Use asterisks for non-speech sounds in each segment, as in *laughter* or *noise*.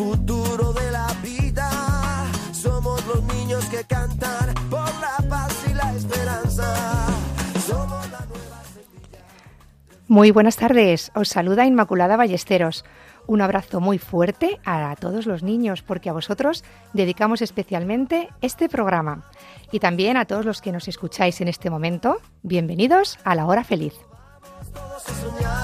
Futuro de la vida. Somos los niños que cantan por la paz y la esperanza. Somos la nueva semilla. Muy buenas tardes, os saluda Inmaculada Ballesteros. Un abrazo muy fuerte a todos los niños, porque a vosotros dedicamos especialmente este programa. Y también a todos los que nos escucháis en este momento, bienvenidos a la hora feliz. Todos a soñar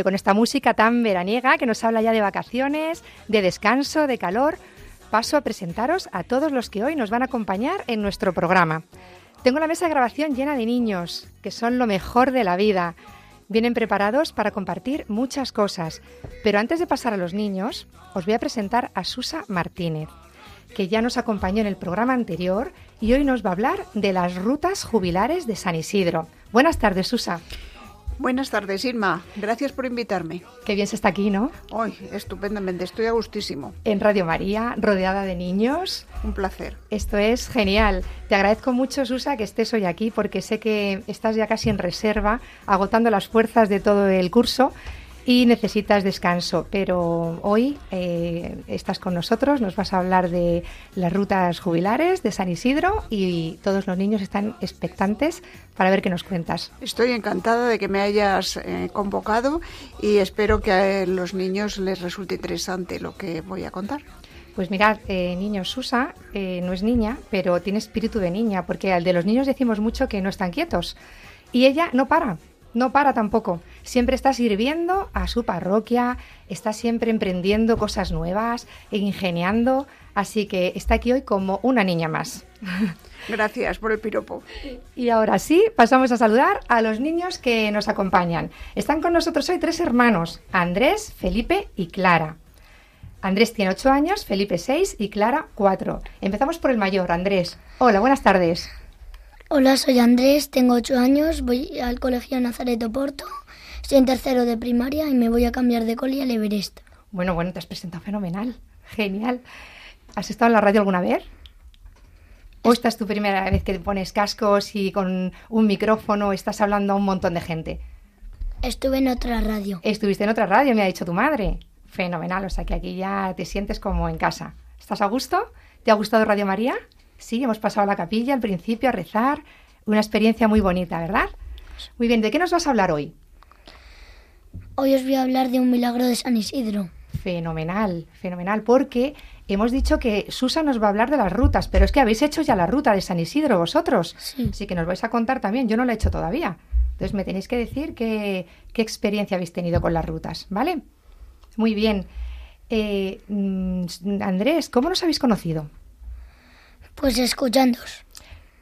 Con esta música tan veraniega que nos habla ya de vacaciones, de descanso, de calor, paso a presentaros a todos los que hoy nos van a acompañar en nuestro programa. Tengo la mesa de grabación llena de niños, que son lo mejor de la vida. Vienen preparados para compartir muchas cosas. Pero antes de pasar a los niños, os voy a presentar a Susa Martínez, que ya nos acompañó en el programa anterior y hoy nos va a hablar de las rutas jubilares de San Isidro. Buenas tardes, Susa. Buenas tardes, Irma. Gracias por invitarme. Qué bien se está aquí, ¿no? Hoy, estupendamente, estoy a gustísimo. En Radio María, rodeada de niños. Un placer. Esto es genial. Te agradezco mucho, Susa, que estés hoy aquí porque sé que estás ya casi en reserva, agotando las fuerzas de todo el curso y necesitas descanso. Pero hoy eh, estás con nosotros, nos vas a hablar de las rutas jubilares de San Isidro y todos los niños están expectantes para ver qué nos cuentas. Estoy encantada de que me hayas eh, convocado y espero que a los niños les resulte interesante lo que voy a contar. Pues mirad, eh, niños, Susa eh, no es niña, pero tiene espíritu de niña, porque al de los niños decimos mucho que no están quietos. Y ella no para, no para tampoco. Siempre está sirviendo a su parroquia, está siempre emprendiendo cosas nuevas e ingeniando, así que está aquí hoy como una niña más. *laughs* Gracias por el piropo. Y ahora sí, pasamos a saludar a los niños que nos acompañan. Están con nosotros hoy tres hermanos, Andrés, Felipe y Clara. Andrés tiene ocho años, Felipe seis y Clara cuatro. Empezamos por el mayor, Andrés. Hola, buenas tardes. Hola, soy Andrés, tengo 8 años, voy al colegio Nazaret Oporto, estoy en tercero de primaria y me voy a cambiar de coli al Everest. Bueno, bueno, te has presentado fenomenal. Genial. ¿Has estado en la radio alguna vez? ¿O esta es tu primera vez que te pones cascos y con un micrófono estás hablando a un montón de gente? Estuve en otra radio. Estuviste en otra radio, me ha dicho tu madre. Fenomenal, o sea que aquí ya te sientes como en casa. ¿Estás a gusto? ¿Te ha gustado Radio María? Sí, hemos pasado a la capilla al principio a rezar. Una experiencia muy bonita, ¿verdad? Muy bien, ¿de qué nos vas a hablar hoy? Hoy os voy a hablar de un milagro de San Isidro. Fenomenal, fenomenal, porque hemos dicho que Susa nos va a hablar de las rutas, pero es que habéis hecho ya la ruta de San Isidro vosotros. Sí. Así que nos vais a contar también, yo no la he hecho todavía. Entonces me tenéis que decir qué, qué experiencia habéis tenido con las rutas, ¿vale? Muy bien. Eh, mm, Andrés, ¿cómo nos habéis conocido? Pues escuchándoos.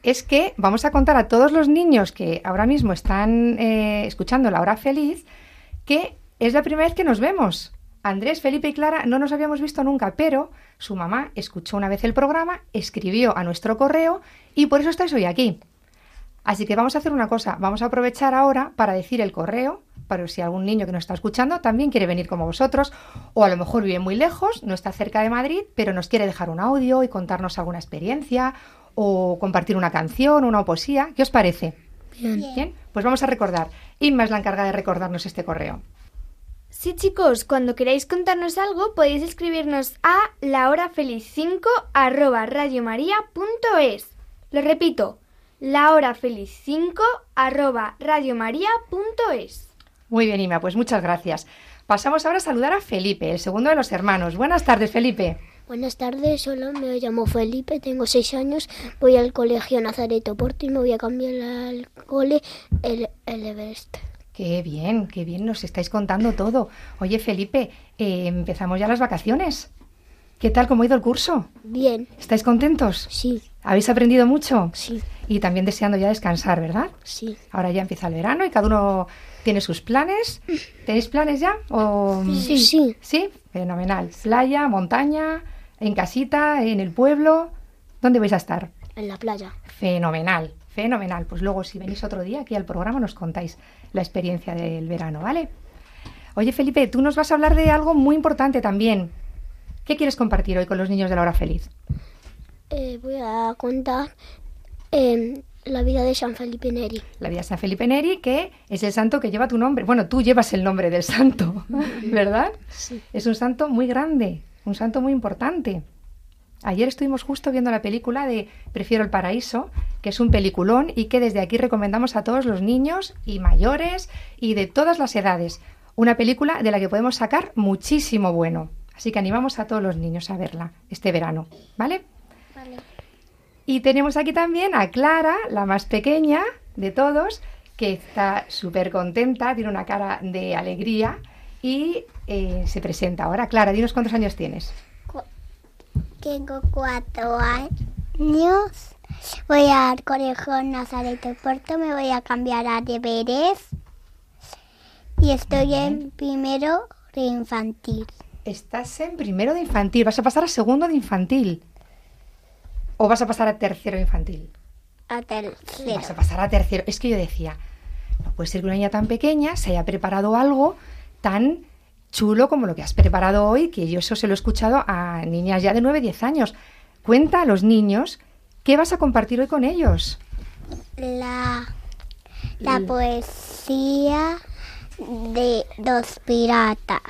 es que vamos a contar a todos los niños que ahora mismo están eh, escuchando la hora feliz que es la primera vez que nos vemos. Andrés, Felipe y Clara no nos habíamos visto nunca, pero su mamá escuchó una vez el programa, escribió a nuestro correo y por eso estáis hoy aquí. Así que vamos a hacer una cosa, vamos a aprovechar ahora para decir el correo, para si algún niño que nos está escuchando también quiere venir como vosotros, o a lo mejor vive muy lejos, no está cerca de Madrid, pero nos quiere dejar un audio y contarnos alguna experiencia, o compartir una canción, una poesía. ¿Qué os parece? Bien. Bien, pues vamos a recordar. Inma es la encargada de recordarnos este correo. Sí, chicos, cuando queráis contarnos algo podéis escribirnos a lahorafeliz5 arroba radiomaria.es. Lo repito, lahorafeliz5 arroba radiomaria.es. Muy bien, Inma, pues muchas gracias. Pasamos ahora a saludar a Felipe, el segundo de los hermanos. Buenas tardes, Felipe. Buenas tardes, hola, me llamo Felipe, tengo seis años, voy al colegio Nazareto Porto y me voy a cambiar al cole el, el Everest. Qué bien, qué bien nos estáis contando todo. Oye, Felipe, eh, empezamos ya las vacaciones. ¿Qué tal, cómo ha ido el curso? Bien, ¿Estáis contentos? sí, ¿Habéis aprendido mucho? sí, Y también deseando ya descansar, ¿verdad? sí. Ahora ya empieza el verano y cada uno tiene sus planes. ¿Tenéis planes ya? O... Sí, sí. Sí, fenomenal. Playa, montaña, en casita, en el pueblo. ¿Dónde vais a estar? En la playa. Fenomenal, fenomenal. Pues luego si venís otro día aquí al programa nos contáis la experiencia del verano, ¿vale? Oye Felipe, tú nos vas a hablar de algo muy importante también. ¿Qué quieres compartir hoy con los niños de la hora feliz? Eh, voy a contar em, la vida de San Felipe Neri. La vida de San Felipe Neri, que es el santo que lleva tu nombre. Bueno, tú llevas el nombre del santo, *laughs* ¿verdad? Sí. Es un santo muy grande, un santo muy importante. Ayer estuvimos justo viendo la película de Prefiero el Paraíso, que es un peliculón y que desde aquí recomendamos a todos los niños y mayores y de todas las edades. Una película de la que podemos sacar muchísimo bueno. Así que animamos a todos los niños a verla este verano, ¿vale? Y tenemos aquí también a Clara, la más pequeña de todos, que está súper contenta, tiene una cara de alegría y eh, se presenta ahora. Clara, dinos cuántos años tienes. Tengo cuatro años. Voy al colegio Nazareto Puerto, me voy a cambiar a deberes. Y estoy en primero de infantil. Estás en primero de infantil, vas a pasar a segundo de infantil. ¿O vas a pasar a tercero infantil? A tercero. Vas a pasar a tercero. Es que yo decía, no puede ser que una niña tan pequeña se haya preparado algo tan chulo como lo que has preparado hoy, que yo eso se lo he escuchado a niñas ya de 9, 10 años. Cuenta a los niños qué vas a compartir hoy con ellos. La, la poesía de los piratas.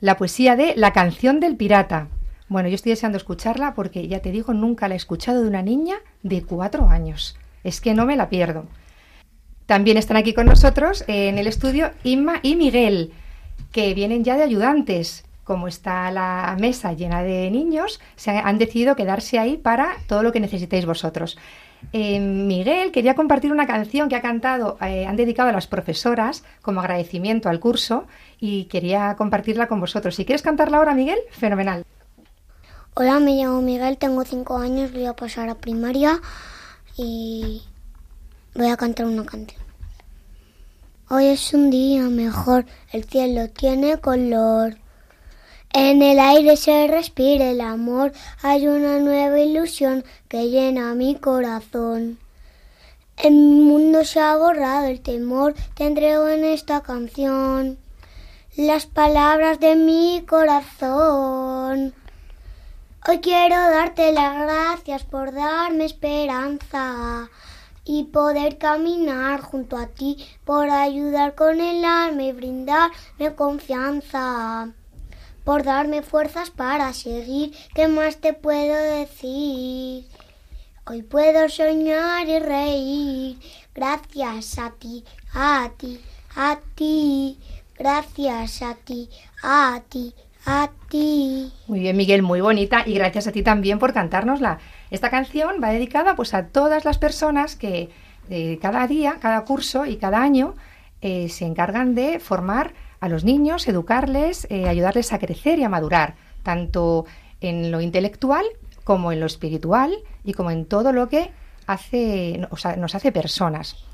La poesía de La canción del pirata. Bueno, yo estoy deseando escucharla porque ya te digo, nunca la he escuchado de una niña de cuatro años. Es que no me la pierdo. También están aquí con nosotros eh, en el estudio Inma y Miguel, que vienen ya de ayudantes. Como está la mesa llena de niños, se han, decidido quedarse ahí para todo lo que necesitéis vosotros. Eh, Miguel quería compartir una canción que ha cantado, eh, han dedicado a las profesoras como agradecimiento al curso y quería compartirla con vosotros. Si quieres cantarla ahora, Miguel, fenomenal. Hola, me llamo Miguel, tengo cinco años, voy a pasar a primaria y voy a cantar una canción. Hoy es un día mejor, el cielo tiene color. En el aire se respira el amor, hay una nueva ilusión que llena mi corazón. El mundo se ha borrado el temor, te entrego en esta canción las palabras de mi corazón. Hoy quiero darte las gracias por darme esperanza y poder caminar junto a ti, por ayudar con el alma y brindarme confianza, por darme fuerzas para seguir. ¿Qué más te puedo decir? Hoy puedo soñar y reír gracias a ti, a ti, a ti, gracias a ti, a ti, a ti. Muy bien, Miguel, muy bonita y gracias a ti también por cantárnosla. Esta canción va dedicada pues a todas las personas que eh, cada día, cada curso y cada año eh, se encargan de formar a los niños, educarles, eh, ayudarles a crecer y a madurar, tanto en lo intelectual como en lo espiritual y como en todo lo que hace, o sea, nos hace personas.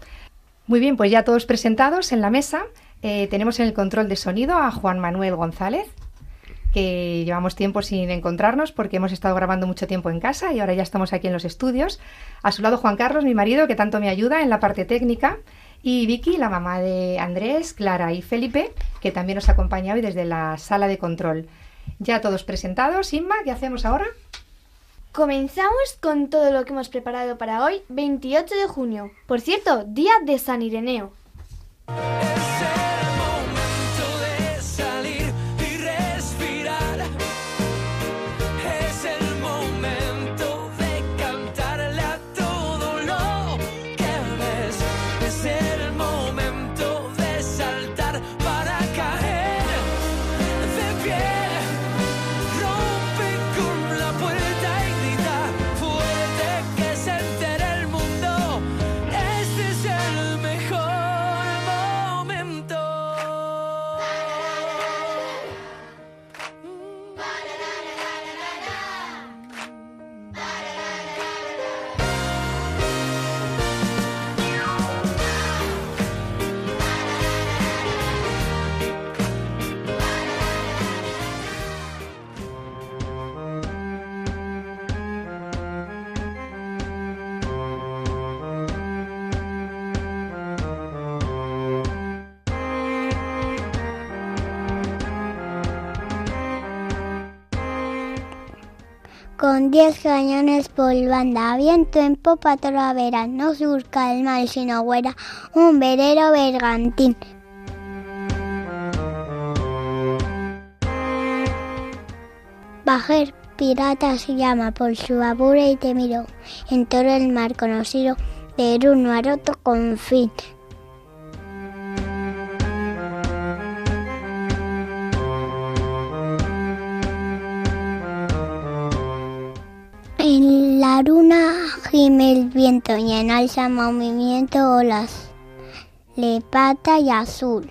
Muy bien, pues ya todos presentados en la mesa. tenemos en el control de sonido a Juan Manuel González, que llevamos tiempo sin encontrarnos porque hemos estado grabando mucho tiempo en casa y ahora ya estamos aquí en los estudios. A su lado Juan Carlos, mi marido, que tanto me ayuda en la parte técnica. Y Vicky, la mamá de Andrés, Clara y Felipe, que también nos acompaña hoy desde la sala de control. Ya todos presentados. Inma, ¿qué hacemos ahora? Comenzamos con todo lo que hemos preparado para hoy, 28 de junio. Por cierto, día de San Ireneo. Con 10 cañones por banda, viento en popa toda vera, no surca el mal sino güera, un velero bergantín. Bajer pirata se llama. Por su abura y te miró, en todo el mar conocido, de un maroto con fin. La luna gime el viento y en alza movimiento olas, le pata y azul.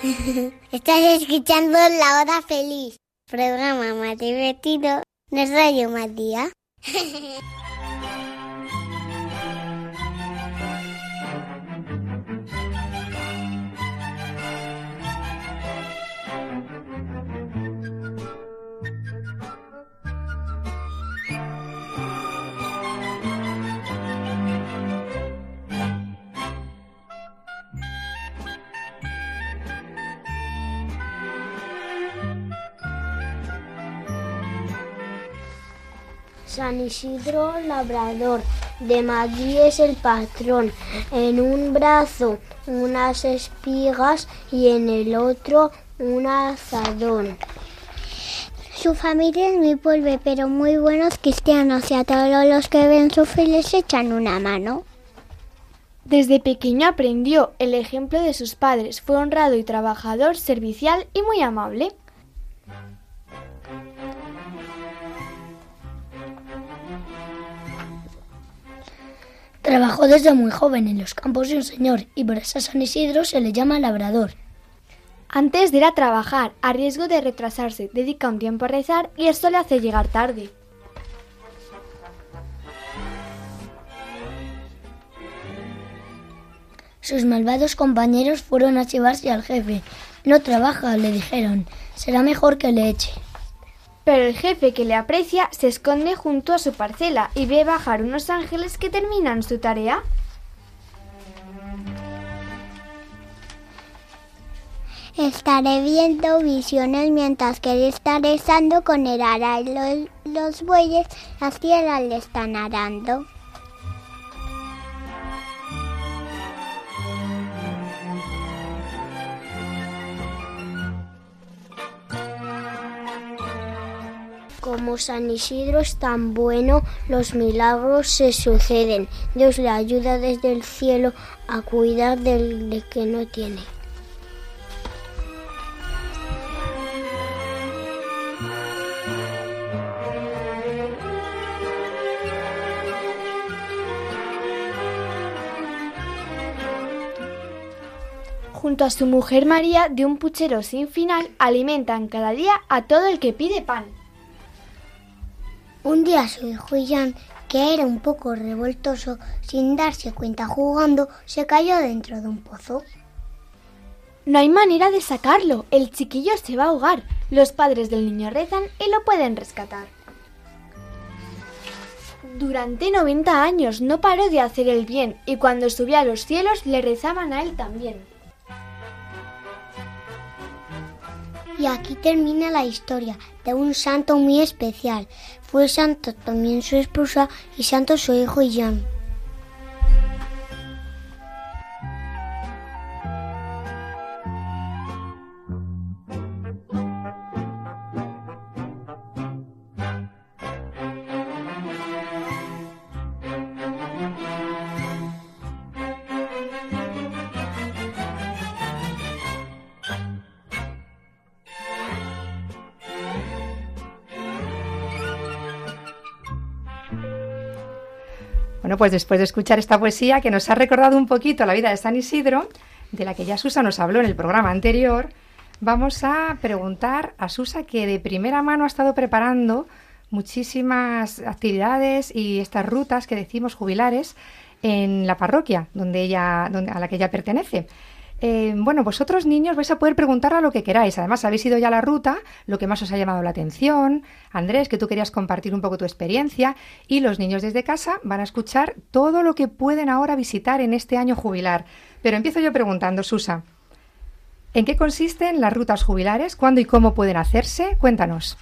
*laughs* Estás escuchando La Hora Feliz, programa más divertido de Radio Matías. San Isidro Labrador, de Madrid es el patrón. En un brazo unas espigas y en el otro un azadón. Su familia es muy pobre, pero muy buenos cristianos y a todos los que ven sufrir les echan una mano. Desde pequeño aprendió el ejemplo de sus padres. Fue honrado y trabajador, servicial y muy amable. Trabajó desde muy joven en los campos de un señor y por eso a San Isidro se le llama labrador. Antes de ir a trabajar, a riesgo de retrasarse, dedica un tiempo a rezar y esto le hace llegar tarde. Sus malvados compañeros fueron a chivarse al jefe. No trabaja, le dijeron. Será mejor que le eche. Pero el jefe que le aprecia se esconde junto a su parcela y ve bajar unos ángeles que terminan su tarea. Estaré viendo visiones mientras que está rezando con el ara y los, los bueyes las tierras le están arando. Como San Isidro es tan bueno, los milagros se suceden. Dios le ayuda desde el cielo a cuidar del de que no tiene. Junto a su mujer María, de un puchero sin final, alimentan cada día a todo el que pide pan. Un día su hijo Jan, que era un poco revoltoso, sin darse cuenta jugando, se cayó dentro de un pozo. No hay manera de sacarlo. El chiquillo se va a ahogar. Los padres del niño rezan y lo pueden rescatar. Durante 90 años no paró de hacer el bien y cuando subió a los cielos le rezaban a él también. Y aquí termina la historia de un santo muy especial. Fue santo también su esposa y santo su hijo Jan. Pues después de escuchar esta poesía que nos ha recordado un poquito la vida de San Isidro, de la que ya Susa nos habló en el programa anterior, vamos a preguntar a Susa que de primera mano ha estado preparando muchísimas actividades y estas rutas que decimos jubilares en la parroquia donde ella, donde, a la que ella pertenece. Eh, bueno, vosotros niños vais a poder preguntarle lo que queráis. Además, habéis ido ya a la ruta, lo que más os ha llamado la atención. Andrés, que tú querías compartir un poco tu experiencia. Y los niños desde casa van a escuchar todo lo que pueden ahora visitar en este año jubilar. Pero empiezo yo preguntando, Susa, ¿en qué consisten las rutas jubilares? ¿Cuándo y cómo pueden hacerse? Cuéntanos.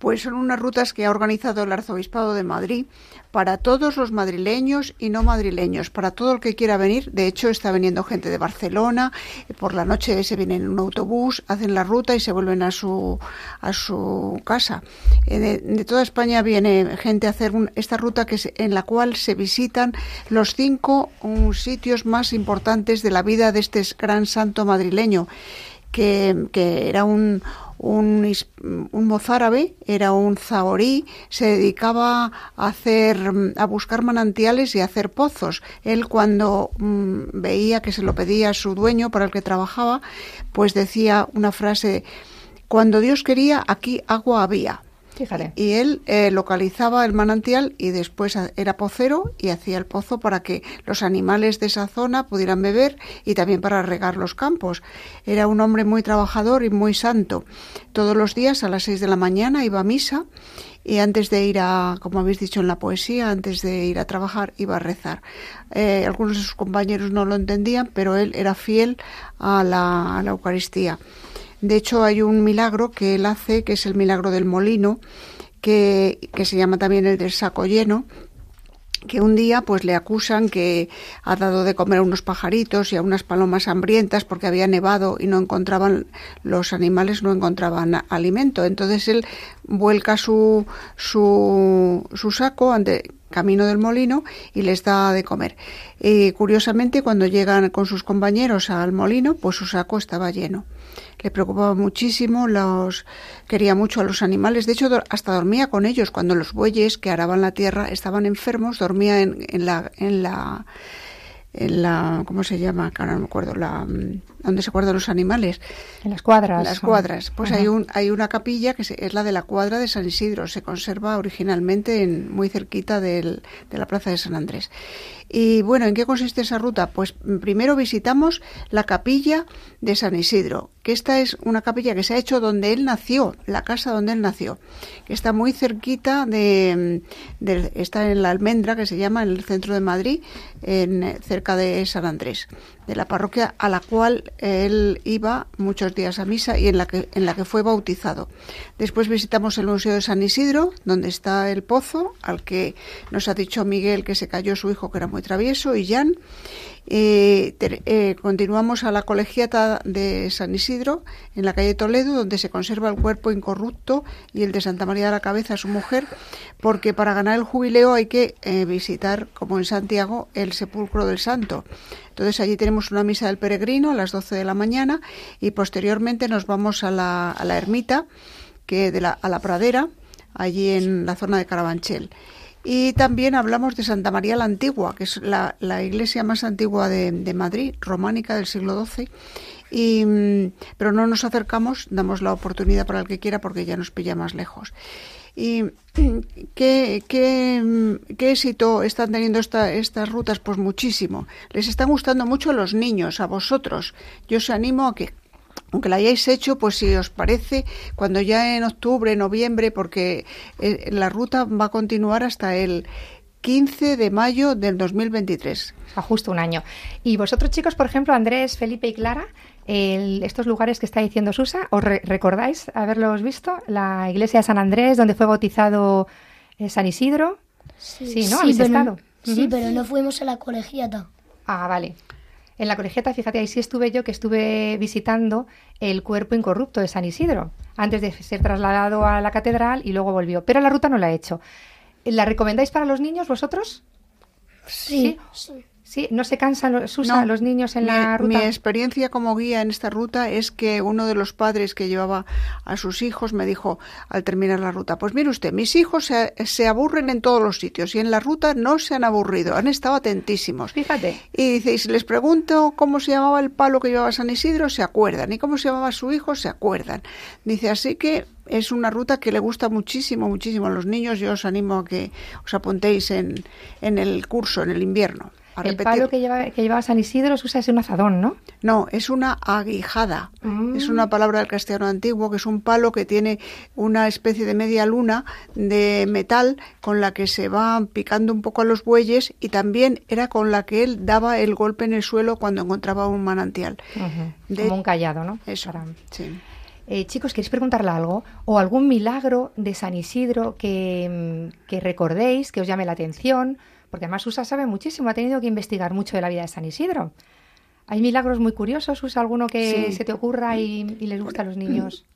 Pues son unas rutas que ha organizado el Arzobispado de Madrid para todos los madrileños y no madrileños, para todo el que quiera venir. De hecho, está viniendo gente de Barcelona, por la noche se vienen en un autobús, hacen la ruta y se vuelven a su, a su casa. Eh, de, toda España viene gente a hacer un- esta ruta que en la cual se visitan los cinco um, sitios más importantes de la vida de este gran santo madrileño, que, que era un, un, un mozárabe, era un zahorí, se dedicaba a hacer, a buscar manantiales y a hacer pozos. Él cuando mm, veía que se lo pedía su dueño para el que trabajaba, pues decía una frase, cuando Dios quería, aquí agua había. Y él eh, localizaba el manantial y después era pocero y hacía el pozo para que los animales de esa zona pudieran beber y también para regar los campos. Era un hombre muy trabajador y muy santo. Todos los días a las seis de la mañana iba a misa y antes de ir a, como habéis dicho en la poesía, antes de ir a trabajar iba a rezar. Eh, algunos de sus compañeros no lo entendían, pero él era fiel a la Eucaristía. De hecho, hay un milagro que él hace, que es el milagro del molino, que, que se llama también el del saco lleno, que un día pues le acusan que ha dado de comer a unos pajaritos y a unas palomas hambrientas porque había nevado y no encontraban los animales no encontraban alimento. Entonces él vuelca su su, su saco ante camino del molino y les da de comer. Y curiosamente cuando llegan con sus compañeros al molino pues su saco estaba lleno le preocupaba muchísimo, los quería mucho a los animales, de hecho hasta dormía con ellos cuando los bueyes que araban la tierra estaban enfermos, dormía en, en la en la en la ¿cómo se llama? Ahora no me acuerdo, la mm, donde se guardan los animales. En las cuadras. Las cuadras. Pues Ajá. hay un hay una capilla que es la de la cuadra de San Isidro, se conserva originalmente en, muy cerquita del- de la plaza de San Andrés. Y bueno, ¿en qué consiste esa ruta? Pues mm, primero visitamos la capilla de San Isidro, que esta es una capilla que se ha hecho donde él nació, la casa donde él nació, que está muy cerquita de, mm, del- está en la almendra que se llama en el centro de Madrid, en, cerca de San Andrés, de la parroquia a la cual él iba muchos días a misa y en la que en la que fue bautizado. Después visitamos el Museo de San Isidro, donde está el pozo al que nos ha dicho Miguel que se cayó su hijo que era muy travieso y Jan. Eh, continuamos a la colegiata de San Isidro, en la calle Toledo, donde se conserva el cuerpo incorrupto y el de Santa María de la Cabeza, su mujer, porque para ganar el jubileo hay que eh, visitar, como en Santiago, el sepulcro del santo. Entonces allí tenemos una misa del peregrino a las 12 de la mañana y posteriormente nos vamos a la, a la ermita, que de la, a la pradera, allí en la zona de Carabanchel. Y también hablamos de Santa María la Antigua, que es la, la iglesia más antigua de, de Madrid, románica del siglo XII. Y, mm, pero no nos acercamos, damos la oportunidad para el que quiera porque ya nos pilla más lejos. ¿Y *clears throat* qué, qué, mm, qué éxito están teniendo esta- estas rutas? Pues muchísimo. Les están gustando mucho a los niños, a vosotros. Yo os animo a que aunque la hayáis hecho, pues si os parece, cuando ya en octubre, noviembre, porque eh, la ruta va a continuar hasta el 15 de mayo del 2023. O sea, justo un año. Y vosotros, chicos, por ejemplo, Andrés, Felipe y Clara, el- estos lugares que está diciendo Susa, ¿os re- recordáis haberlos visto? La iglesia de San Andrés, donde fue bautizado eh, San Isidro. Sí, ¿no? ¿Habéis pero, estado? Sí, pero no fuimos a la colegiata. Ah, vale. En la colegiata, fíjate, ahí sí estuve yo, que estuve visitando el cuerpo incorrupto de San Isidro, antes de ser trasladado a la catedral y luego volvió. Pero la ruta no la he hecho. ¿La recomendáis para los niños vosotros? Sí. ¿Sí? ¿No se cansan los, Susa, No, los niños en mi, la ruta? mi experiencia como guía en esta ruta es que uno de los padres que llevaba a sus hijos me dijo al terminar la ruta, pues mire usted, mis hijos se, se aburren en todos los sitios y en la ruta no se han aburrido, han estado atentísimos. Fíjate. Y dice, y si les pregunto cómo se llamaba el palo que llevaba San Isidro, se acuerdan. Y cómo se llamaba su hijo, se acuerdan. Dice, así que es una ruta que le gusta muchísimo, muchísimo a los niños. Yo os animo a que os apuntéis en, en el curso, en el invierno. A El palo que, lleva, que llevaba San Isidro, Susa, es un azadón, ¿no? No, es una aguijada. Mm. Es una palabra del castellano antiguo que es un palo que tiene una especie de media luna de metal con la que se va picando un poco a los bueyes y también era con la que él daba el golpe en el suelo cuando encontraba un manantial. De- Como un callado, ¿no? Eso, Para- sí. Eh, chicos, ¿queréis preguntarle algo? ¿O algún milagro de San Isidro que, mm, que recordéis, que os llame la atención? Porque además Susa sabe muchísimo, ha tenido que investigar mucho de la vida de San Isidro. ¿Hay milagros muy curiosos, Susa? ¿Alguno que Sí. se te ocurra y, y les gusta a los niños?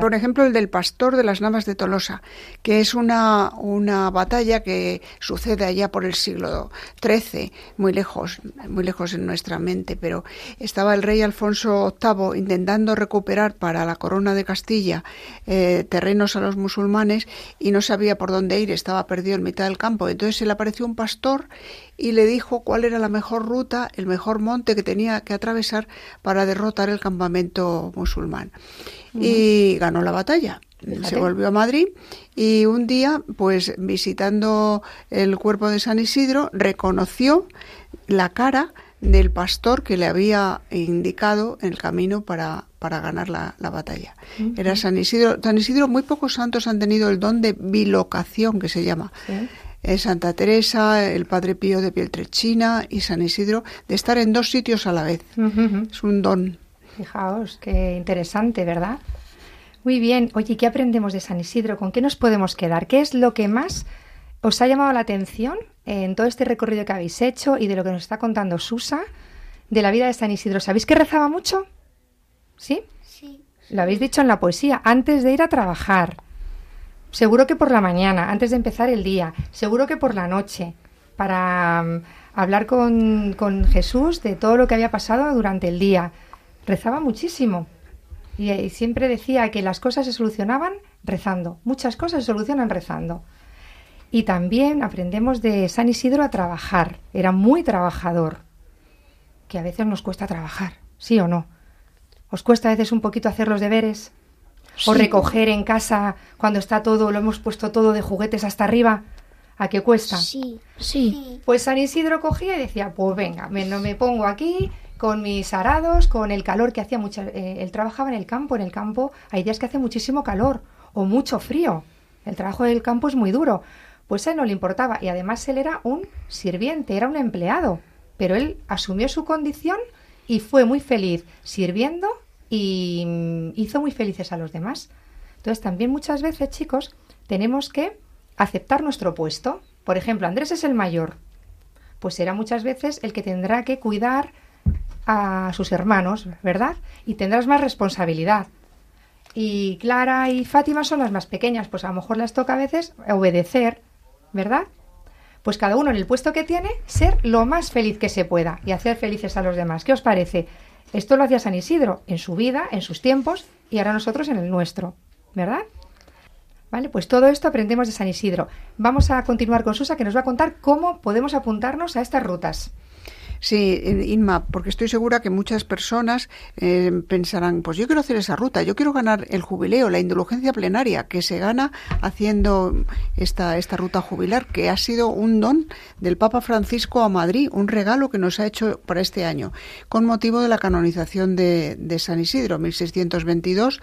Por ejemplo, el del pastor de las Navas de Tolosa, que es una, una batalla que sucede allá por el siglo XIII, muy lejos, muy lejos en nuestra mente, pero estaba el rey Alfonso VIII intentando recuperar para la corona de Castilla eh, terrenos a los musulmanes y no sabía por dónde ir, estaba perdido en mitad del campo. Entonces se le apareció un pastor y le dijo cuál era la mejor ruta, el mejor monte que tenía que atravesar para derrotar el campamento musulmán. Y ganó la batalla. Se volvió a Madrid y un día, pues visitando el cuerpo de San Isidro, reconoció la cara del pastor que le había indicado el camino para, para ganar la, la batalla. Era San Isidro. San Isidro, muy pocos santos han tenido el don de bilocación, que se llama. Sí. Eh, Santa Teresa, el Padre Pío de Pieltrechina y San Isidro, de estar en dos sitios a la vez. Es un don. Fijaos, qué interesante, ¿verdad? Muy bien. Oye, ¿qué aprendemos de San Isidro? ¿Con qué nos podemos quedar? ¿Qué es lo que más os ha llamado la atención en todo este recorrido que habéis hecho y de lo que nos está contando Susa de la vida de San Isidro? ¿Sabéis que rezaba mucho? ¿Sí? Sí. Lo habéis dicho en la poesía, antes de ir a trabajar. Seguro que por la mañana, antes de empezar el día. Seguro que por la noche, para mm, hablar con, con Jesús de todo lo que había pasado durante el día. Rezaba muchísimo. Y, y siempre decía que las cosas se solucionaban rezando. Muchas cosas se solucionan rezando. Y también aprendemos de San Isidro a trabajar. Era muy trabajador. Que a veces nos cuesta trabajar, ¿sí o no? ¿Os cuesta a veces un poquito hacer los deberes? ¿O recoger en casa cuando está todo, lo hemos puesto todo de juguetes hasta arriba? ¿A qué cuesta? Sí. Sí. Pues San Isidro cogía y decía, pues venga, me, no me pongo aquí con mis arados, con el calor que hacía mucho. eh, él trabajaba en el campo, en el campo hay días que hace muchísimo calor o mucho frío. El trabajo del campo es muy duro. Pues a él no le importaba y además él era un sirviente, era un empleado. Pero él asumió su condición y fue muy feliz sirviendo y mm, hizo muy felices a los demás. Entonces también muchas veces, chicos, tenemos que aceptar nuestro puesto. Por ejemplo, Andrés es el mayor, pues será muchas veces el que tendrá que cuidar a sus hermanos, ¿verdad? Y tendrás más responsabilidad. Y Clara y Fátima son las más pequeñas, pues a lo mejor les toca a veces obedecer, ¿verdad? Pues cada uno en el puesto que tiene, ser lo más feliz que se pueda y hacer felices a los demás. ¿Qué os parece? Esto lo hacía San Isidro en su vida, en sus tiempos, y ahora nosotros en el nuestro, ¿verdad? Vale, pues todo esto aprendemos de San Isidro. Vamos a continuar con Susa, que nos va a contar cómo podemos apuntarnos a estas rutas. Sí, Inma, porque estoy segura que muchas personas eh, pensarán, pues yo quiero hacer esa ruta, yo quiero ganar el jubileo, la indulgencia plenaria que se gana haciendo esta, esta ruta jubilar, que ha sido un don del Papa Francisco a Madrid, un regalo que nos ha hecho para este año, con motivo de la canonización de, de San Isidro, 1622,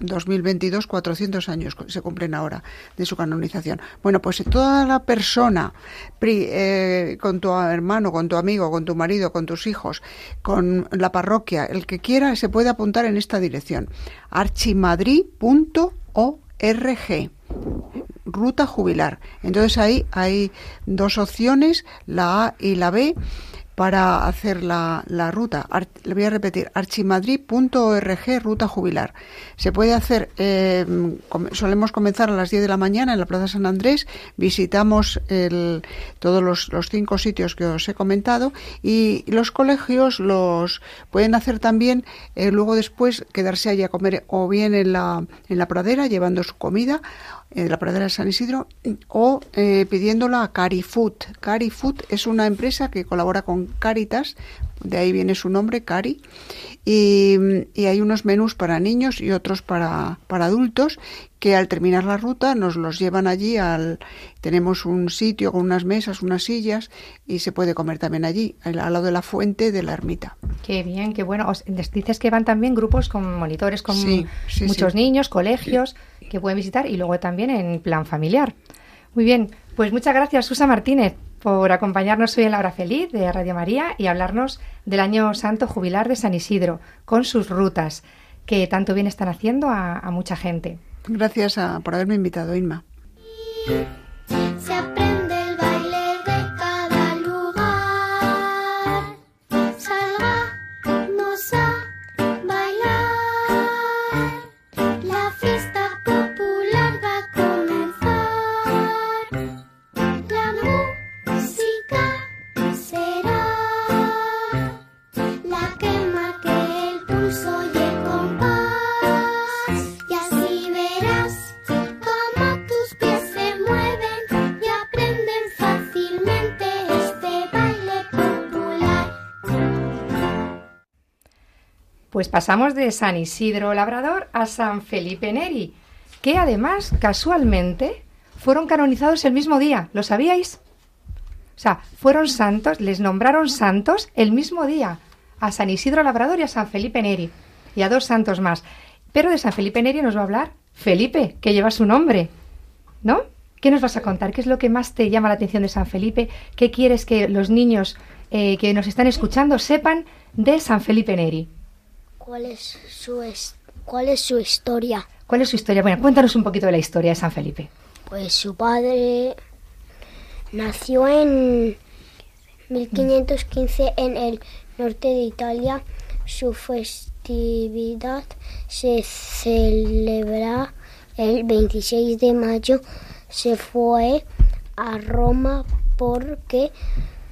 2022, 400 años se cumplen ahora de su canonización. Bueno, pues toda la persona eh, con tu hermano, con tu amigo, con tu marido, con tus hijos, con la parroquia, el que quiera se puede apuntar en esta dirección. archimadrid.org ruta jubilar. Entonces ahí hay dos opciones, la A y la B para hacer la, la ruta. le voy a repetir, archimadrid.org, ruta jubilar. Se puede hacer, eh, solemos comenzar a las 10 de la mañana en la Plaza San Andrés, visitamos el, todos los, los, cinco sitios que os he comentado y los colegios los pueden hacer también, eh, luego después quedarse allí a comer o bien en la, en la pradera llevando su comida de la pradera de San Isidro o eh, pidiéndola a Carifood. Carifood es una empresa que colabora con Caritas, de ahí viene su nombre, Cari, y, hay unos menús para niños y otros para, para, adultos que al terminar la ruta nos los llevan allí al tenemos un sitio con unas mesas, unas sillas y se puede comer también allí, al, lado de la fuente de la ermita. Qué bien, qué bueno. Os, dices que van también grupos con monitores, con muchos niños, colegios que pueden visitar y luego también en plan familiar. Muy bien, pues muchas gracias Susa Martínez por acompañarnos hoy en la hora feliz de Radio María y hablarnos del año santo jubilar de San Isidro con sus rutas que tanto bien están haciendo a, a mucha gente. Gracias a, por haberme invitado, Inma. Pasamos de San Isidro Labrador a San Felipe Neri, que además, casualmente, fueron canonizados el mismo día. ¿Lo sabíais? O sea, fueron santos, les nombraron santos el mismo día, a San Isidro Labrador y a San Felipe Neri, y a dos santos más. Pero de San Felipe Neri nos va a hablar Felipe, que lleva su nombre, ¿no? ¿Qué nos vas a contar? ¿Qué es lo que más te llama la atención de San Felipe? ¿Qué quieres que los niños eh, que nos están escuchando sepan de San Felipe Neri? ¿Cuál es su, cuál es su historia? ¿Cuál es su historia? Bueno, cuéntanos un poquito de la historia de San Felipe. Pues su padre nació en 1515 en el norte de Italia. Su festividad se celebra el 26 de mayo. Se fue a Roma porque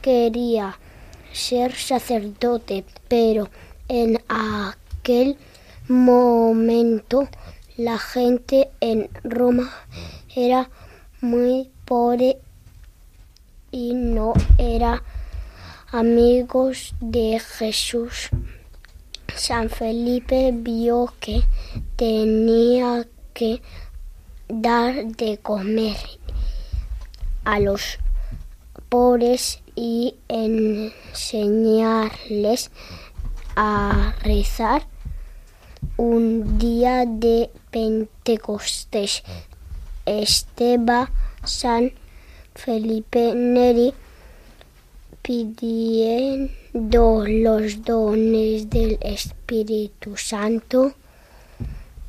quería ser sacerdote, pero en aquel momento la gente en Roma era muy pobre y no era amigos de Jesús. San Felipe vio que tenía que dar de comer a los pobres y enseñarles a rezar un día de Pentecostés. Esteba San Felipe Neri pidiendo los dones del Espíritu Santo.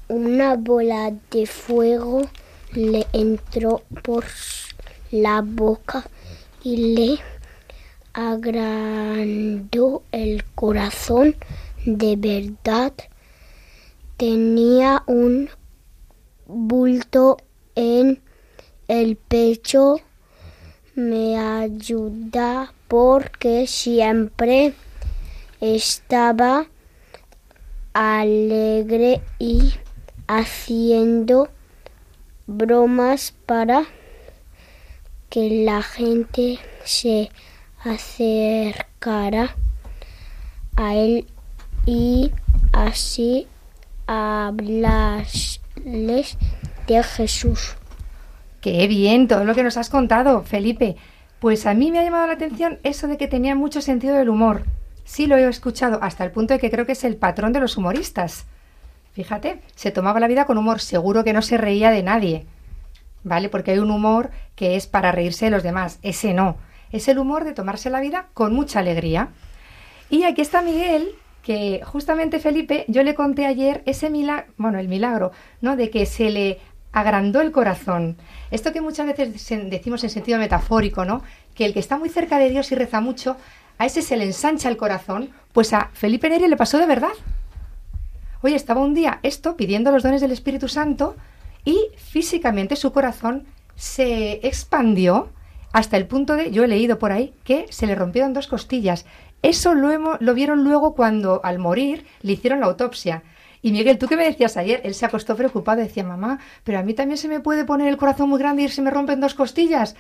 Una bola de fuego le entró por la boca y le agrandó el corazón de verdad. Tenía un bulto en el pecho. Me ayuda porque siempre estaba alegre y haciendo bromas para que la gente se acercara a él y así hablarles de Jesús. Qué bien todo lo que nos has contado, Felipe. Pues a mí me ha llamado la atención eso de que tenía mucho sentido del humor. Sí lo he escuchado hasta el punto de que creo que es el patrón de los humoristas. Fíjate, se tomaba la vida con humor, seguro que no se reía de nadie. ¿Vale? Porque hay un humor que es para reírse de los demás, ese no. Es el humor de tomarse la vida con mucha alegría. Y aquí está Miguel, que justamente Felipe, yo le conté ayer ese milagro, bueno, el milagro, ¿no? De que se le agrandó el corazón. Esto que muchas veces decimos en sentido metafórico, ¿no? Que el que está muy cerca de Dios y reza mucho, a ese se le ensancha el corazón, pues a Felipe Neri le pasó de verdad. Oye, estaba un día esto pidiendo los dones del Espíritu Santo y físicamente su corazón se expandió hasta el punto de, yo he leído por ahí, que se le rompieron dos costillas. Eso lo, lo vieron luego cuando al morir le hicieron la autopsia. Y Miguel, tú que me decías ayer, él se acostó preocupado, decía, mamá, pero a mí también se me puede poner el corazón muy grande y se me rompen dos costillas.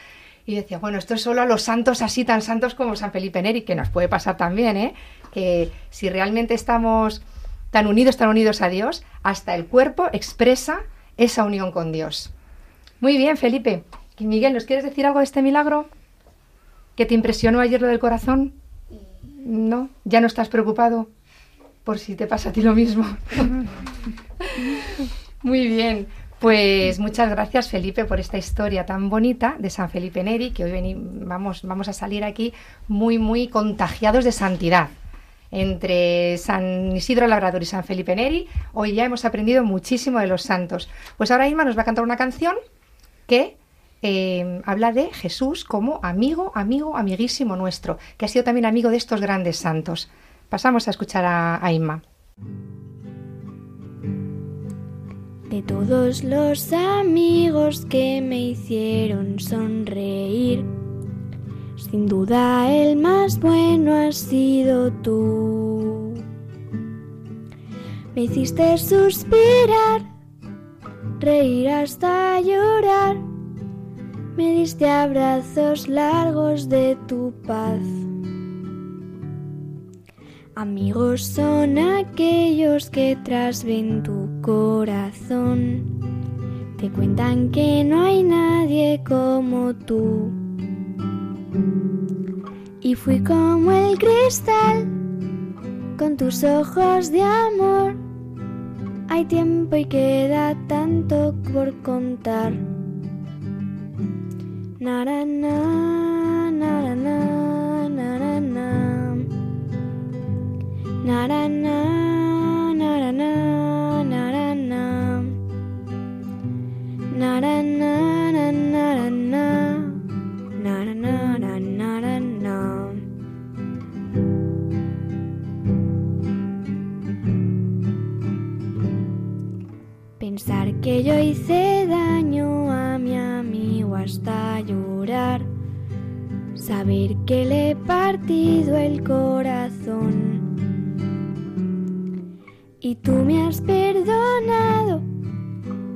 Y decía, bueno, esto es solo a los santos así tan santos como San Felipe Neri, que nos puede pasar también, ¿eh? Que si realmente estamos tan unidos, tan unidos a Dios, hasta el cuerpo expresa esa unión con Dios. Muy bien, Felipe. Miguel, ¿nos quieres decir algo de este milagro? ¿Que te impresionó ayer lo del corazón? No, ya no estás preocupado por si te pasa a ti lo mismo. *laughs* Muy bien. Pues muchas gracias Felipe por esta historia tan bonita de San Felipe Neri, que hoy vamos, vamos a salir aquí muy, muy contagiados de santidad. Entre San Isidro Labrador y San Felipe Neri, hoy ya hemos aprendido muchísimo de los santos. Pues ahora Irma nos va a cantar una canción que eh, habla de Jesús como amigo, amigo, amiguísimo nuestro, que ha sido también amigo de estos grandes santos. Pasamos a escuchar a, a Inma. De todos los amigos que me hicieron sonreír, sin duda el más bueno has sido tú. Me hiciste suspirar, reír hasta llorar, me diste abrazos largos de tu paz. Amigos son aquellos que tras ven tu corazón, te cuentan que no hay nadie como tú. Y fui como el cristal, con tus ojos de amor. Hay tiempo y queda tanto por contar. Pensar que yo hice daño hasta llorar. Saber que le he partido el corazón. Y tú me has perdonado.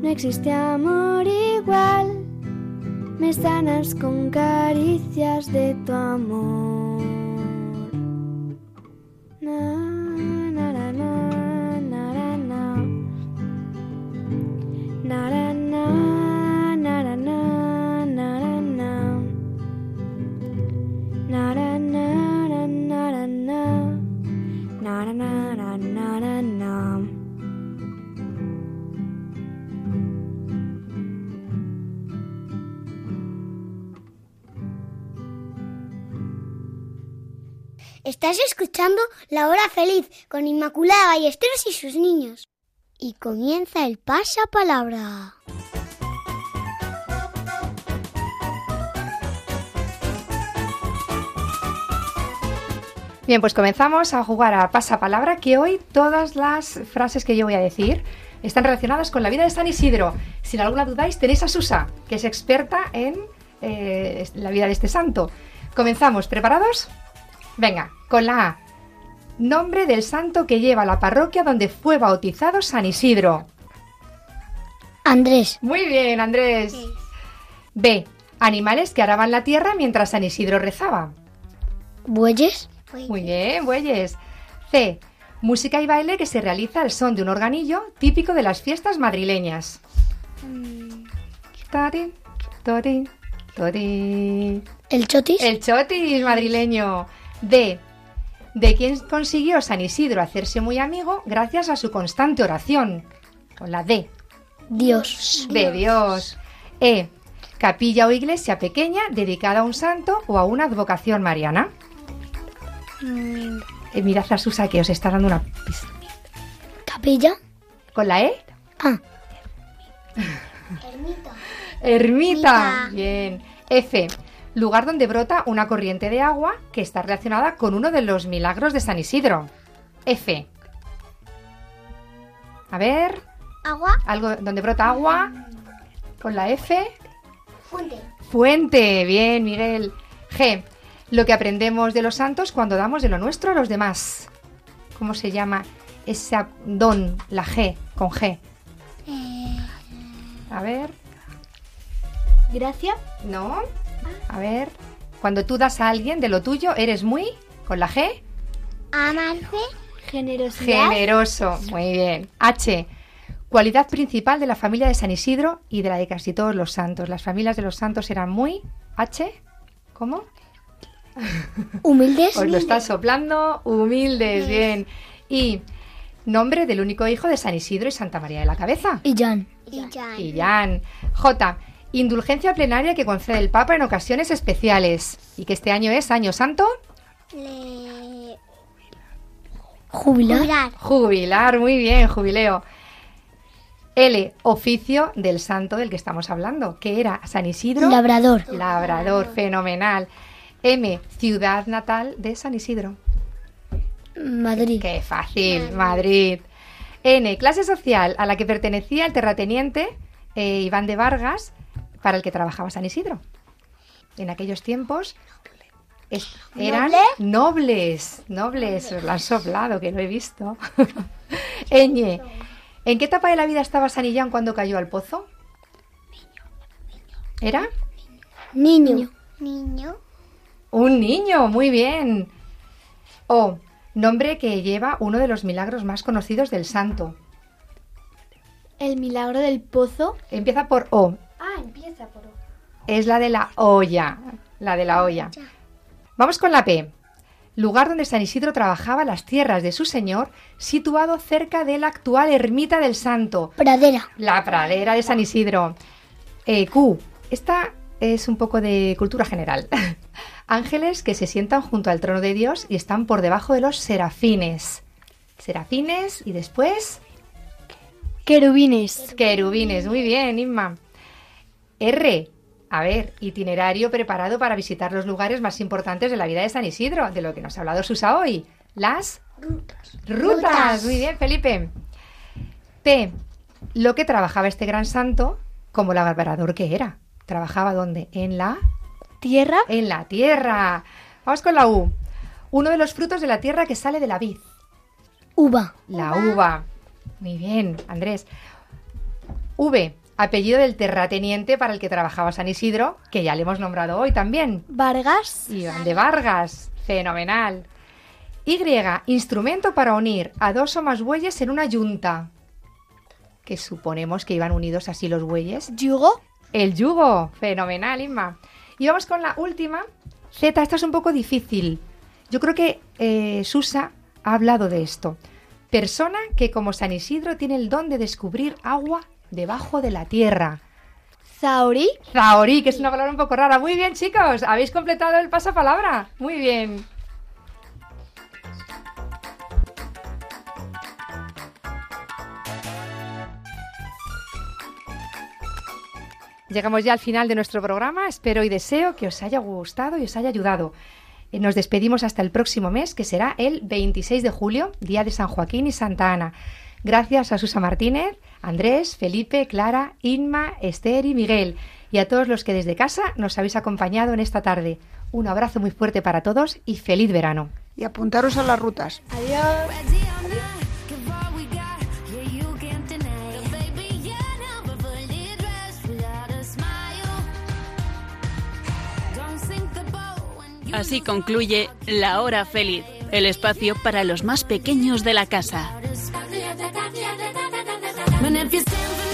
No existe amor igual. Me sanas con caricias de tu amor. Estás escuchando La Hora Feliz con Inmaculada Ballesteros y sus niños. Y comienza el pasapalabra. Bien, pues comenzamos a jugar a pasapalabra, que hoy todas las frases que yo voy a decir están relacionadas con la vida de San Isidro. Sin alguna dudáis, tenéis a Susa, que es experta en eh, la vida de este santo. Comenzamos, ¿preparados? Venga, con la A. Nombre del santo que lleva la parroquia donde fue bautizado San Isidro. Andrés, Muy bien, Andrés. B. Animales que araban la tierra mientras San Isidro rezaba. ¿Bueyes? Muy bien, bueyes. C. Música y baile que se realiza al son de un organillo típico de las fiestas madrileñas. Tarin, torin, torin. ¿El chotis? El chotis madrileño. D. De quien consiguió San Isidro hacerse muy amigo gracias a su constante oración. Con la D. Dios. De Dios. E. Capilla o iglesia pequeña dedicada a un santo o a una advocación mariana. Eh, mirad a Susa que os está dando una pista. ¿Capilla? ¿Con la E? Ah, *laughs* Ermita. Ermita. Bien. F. Lugar donde brota una corriente de agua que está relacionada con uno de los milagros de San Isidro. F. A ver, Agua. algo donde brota agua. Con la F. Fuente. Fuente. Bien, Miguel. G. Lo que aprendemos de los santos cuando damos de lo nuestro a los demás. ¿Cómo se llama ese don? La G, con G. A ver. Gracia. ¿No? A ver. Cuando tú das a alguien de lo tuyo, eres muy. Con la G. Amante. Generosidad. Generoso. Muy bien. H. Cualidad principal de la familia de San Isidro y de la de casi todos los santos. Las familias de los santos eran muy. H. ¿Cómo? humildes. Os lo está soplando. Humildes. Bien. Y. Nombre del único hijo de San Isidro y Santa María de la Cabeza. Y Jan. Y ya. Y Jan. J. Indulgencia plenaria que concede el Papa en ocasiones especiales. Y que este año es Año Santo. Le... Jubilar. Jubilar. Jubilar, muy bien, jubileo. L. Oficio del santo del que estamos hablando, que era San Isidro. Labrador. Labrador, fenomenal. M. Ciudad natal de San Isidro. Madrid. Qué fácil, Madrid. N. Clase social a la que pertenecía el terrateniente eh, Iván de Vargas, para el que trabajaba San Isidro. En aquellos tiempos es- eran nobles, nobles, lo han soplado, que lo he visto. *laughs* Ñ. ¿En qué etapa de la vida estaba San Illán cuando cayó al pozo? ¿Era? Niño. Niño. Un niño, muy bien. O, nombre que lleva uno de los milagros más conocidos del santo. El milagro del pozo. Empieza por O. Ah, empieza por O. Es la de la olla. La de la olla. Vamos con la P. Lugar donde San Isidro trabajaba las tierras de su señor, situado cerca de la actual ermita del santo. Pradera. La pradera de San Isidro. Eh, Q. Esta es un poco de cultura general. *laughs* Ángeles que se sientan junto al trono de Dios y están por debajo de los serafines. Serafines y después Querubines. querubines. Muy bien, Inma. R. A ver, itinerario preparado para visitar los lugares más importantes de la vida de San Isidro, de lo que nos ha hablado Susa hoy. Las rutas. Muy bien, Felipe. P. Lo que trabajaba este gran santo como labrador que era. ¿Trabajaba dónde? En la Tierra. en la tierra. Vamos con la U. Uno de los frutos de la tierra que sale de la vid. Uva. La uva. Muy bien, Andrés. V. Apellido del terrateniente para el que trabajaba San Isidro, que ya le hemos nombrado hoy también. Vargas. Iván de Vargas. Fenomenal. Y. Instrumento para unir a dos o más bueyes en una yunta. Que suponemos que iban unidos así los bueyes. Yugo. El yugo. Fenomenal, Inma. Y vamos con la última. Z, esta es un poco difícil. Yo creo que eh, Susa ha hablado de esto. Persona que como San Isidro tiene el don de descubrir agua debajo de la tierra. Zauri. Zaorí, que es una palabra un poco rara. Muy bien, chicos. Habéis completado el pasapalabra. Muy bien. Llegamos ya al final de nuestro programa. Espero y deseo que os haya gustado y os haya ayudado. Eh, Nos despedimos hasta el próximo mes, que será el 26 de julio, día de San Joaquín y Santa Ana. Gracias a Susa Martínez, Andrés, Felipe, Clara, Inma, Esther y Miguel, y a todos los que desde casa nos habéis acompañado en esta tarde. Un abrazo muy fuerte para todos y feliz verano. Y apuntaros a las rutas. Adiós. Así concluye La Hora Feliz, el espacio para los más pequeños de la casa. And if you stand